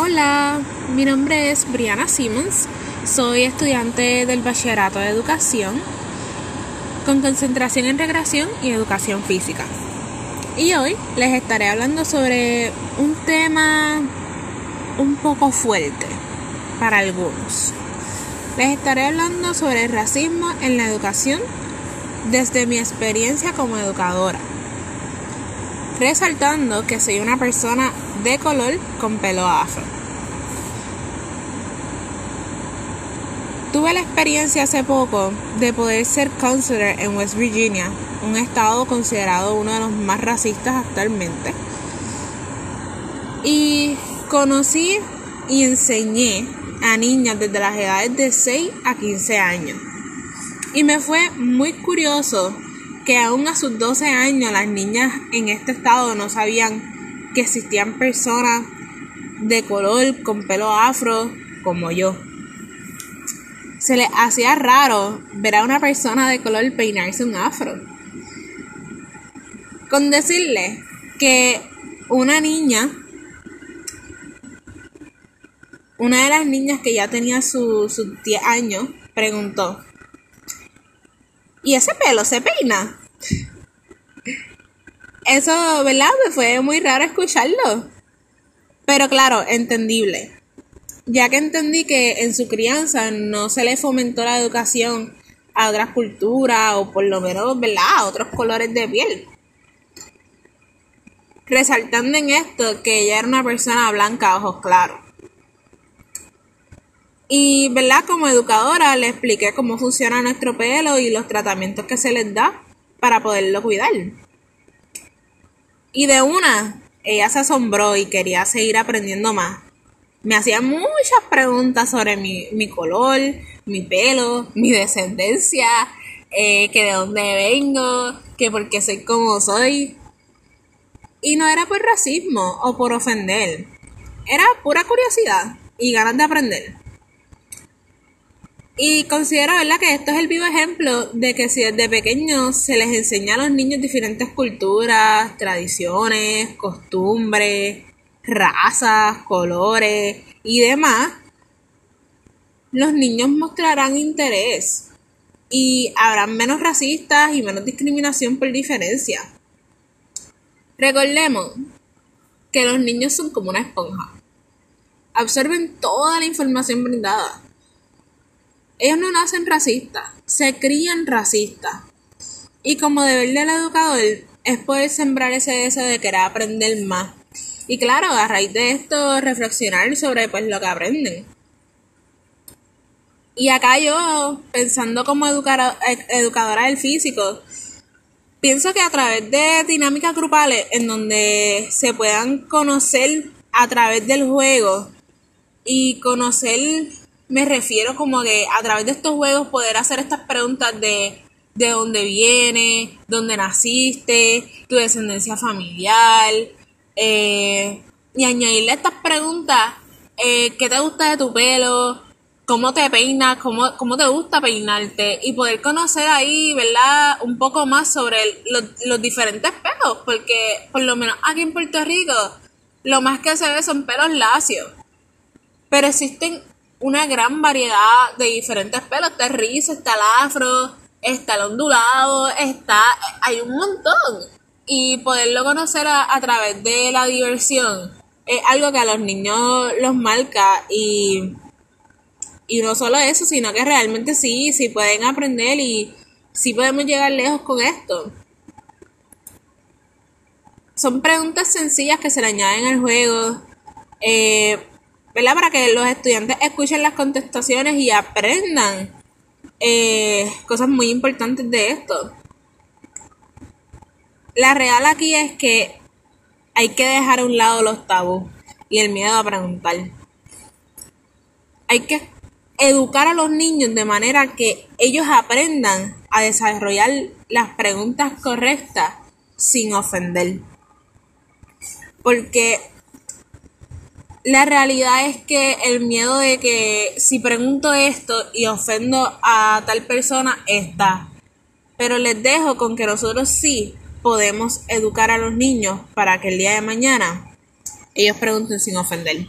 Hola, mi nombre es Brianna Simmons, soy estudiante del Bachillerato de Educación con concentración en recreación y educación física. Y hoy les estaré hablando sobre un tema un poco fuerte para algunos. Les estaré hablando sobre el racismo en la educación desde mi experiencia como educadora, resaltando que soy una persona de color con pelo afro. Tuve la experiencia hace poco de poder ser counselor en West Virginia, un estado considerado uno de los más racistas actualmente. Y conocí y enseñé a niñas desde las edades de 6 a 15 años. Y me fue muy curioso que aún a sus 12 años las niñas en este estado no sabían que existían personas de color con pelo afro como yo. Se les hacía raro ver a una persona de color peinarse un afro. Con decirle que una niña una de las niñas que ya tenía sus 10 años preguntó, ¿y ese pelo se peina? Eso, ¿verdad? Me fue muy raro escucharlo. Pero claro, entendible. Ya que entendí que en su crianza no se le fomentó la educación a otras culturas o por lo menos, ¿verdad? A otros colores de piel. Resaltando en esto que ella era una persona blanca, ojos claros. Y, ¿verdad? Como educadora le expliqué cómo funciona nuestro pelo y los tratamientos que se les da para poderlo cuidar. Y de una, ella se asombró y quería seguir aprendiendo más. Me hacía muchas preguntas sobre mi, mi color, mi pelo, mi descendencia, eh, que de dónde vengo, que por qué soy como soy. Y no era por racismo o por ofender, era pura curiosidad y ganas de aprender. Y considero, ¿verdad?, que esto es el vivo ejemplo de que si desde pequeños se les enseña a los niños diferentes culturas, tradiciones, costumbres, razas, colores y demás, los niños mostrarán interés y habrán menos racistas y menos discriminación por diferencia. Recordemos que los niños son como una esponja. Absorben toda la información brindada ellos no nacen racistas, se crían racistas. Y como deber del educador es poder sembrar ese deseo de querer aprender más. Y claro, a raíz de esto, reflexionar sobre pues lo que aprenden. Y acá yo, pensando como educadora del físico, pienso que a través de dinámicas grupales en donde se puedan conocer a través del juego y conocer me refiero como que a través de estos juegos poder hacer estas preguntas de de dónde vienes, dónde naciste, tu descendencia familiar, eh, y añadirle estas preguntas, eh, ¿qué te gusta de tu pelo? ¿Cómo te peinas? ¿Cómo, ¿Cómo te gusta peinarte? Y poder conocer ahí, ¿verdad? Un poco más sobre los, los diferentes pelos, porque por lo menos aquí en Puerto Rico, lo más que se ve son pelos lacios. Pero existen una gran variedad de diferentes pelos. Está el rizo, está el afro, está el ondulado, está, hay un montón. Y poderlo conocer a, través de la diversión es algo que a los niños los marca y, y no solo eso, sino que realmente sí, sí pueden aprender y sí podemos llegar lejos con esto. Son preguntas sencillas que se le añaden al juego. Eh, Para que los estudiantes escuchen las contestaciones y aprendan eh, cosas muy importantes de esto. La real aquí es que hay que dejar a un lado los tabús y el miedo a preguntar. Hay que educar a los niños de manera que ellos aprendan a desarrollar las preguntas correctas sin ofender. Porque la realidad es que el miedo de que si pregunto esto y ofendo a tal persona está. Pero les dejo con que nosotros sí podemos educar a los niños para que el día de mañana ellos pregunten sin ofender.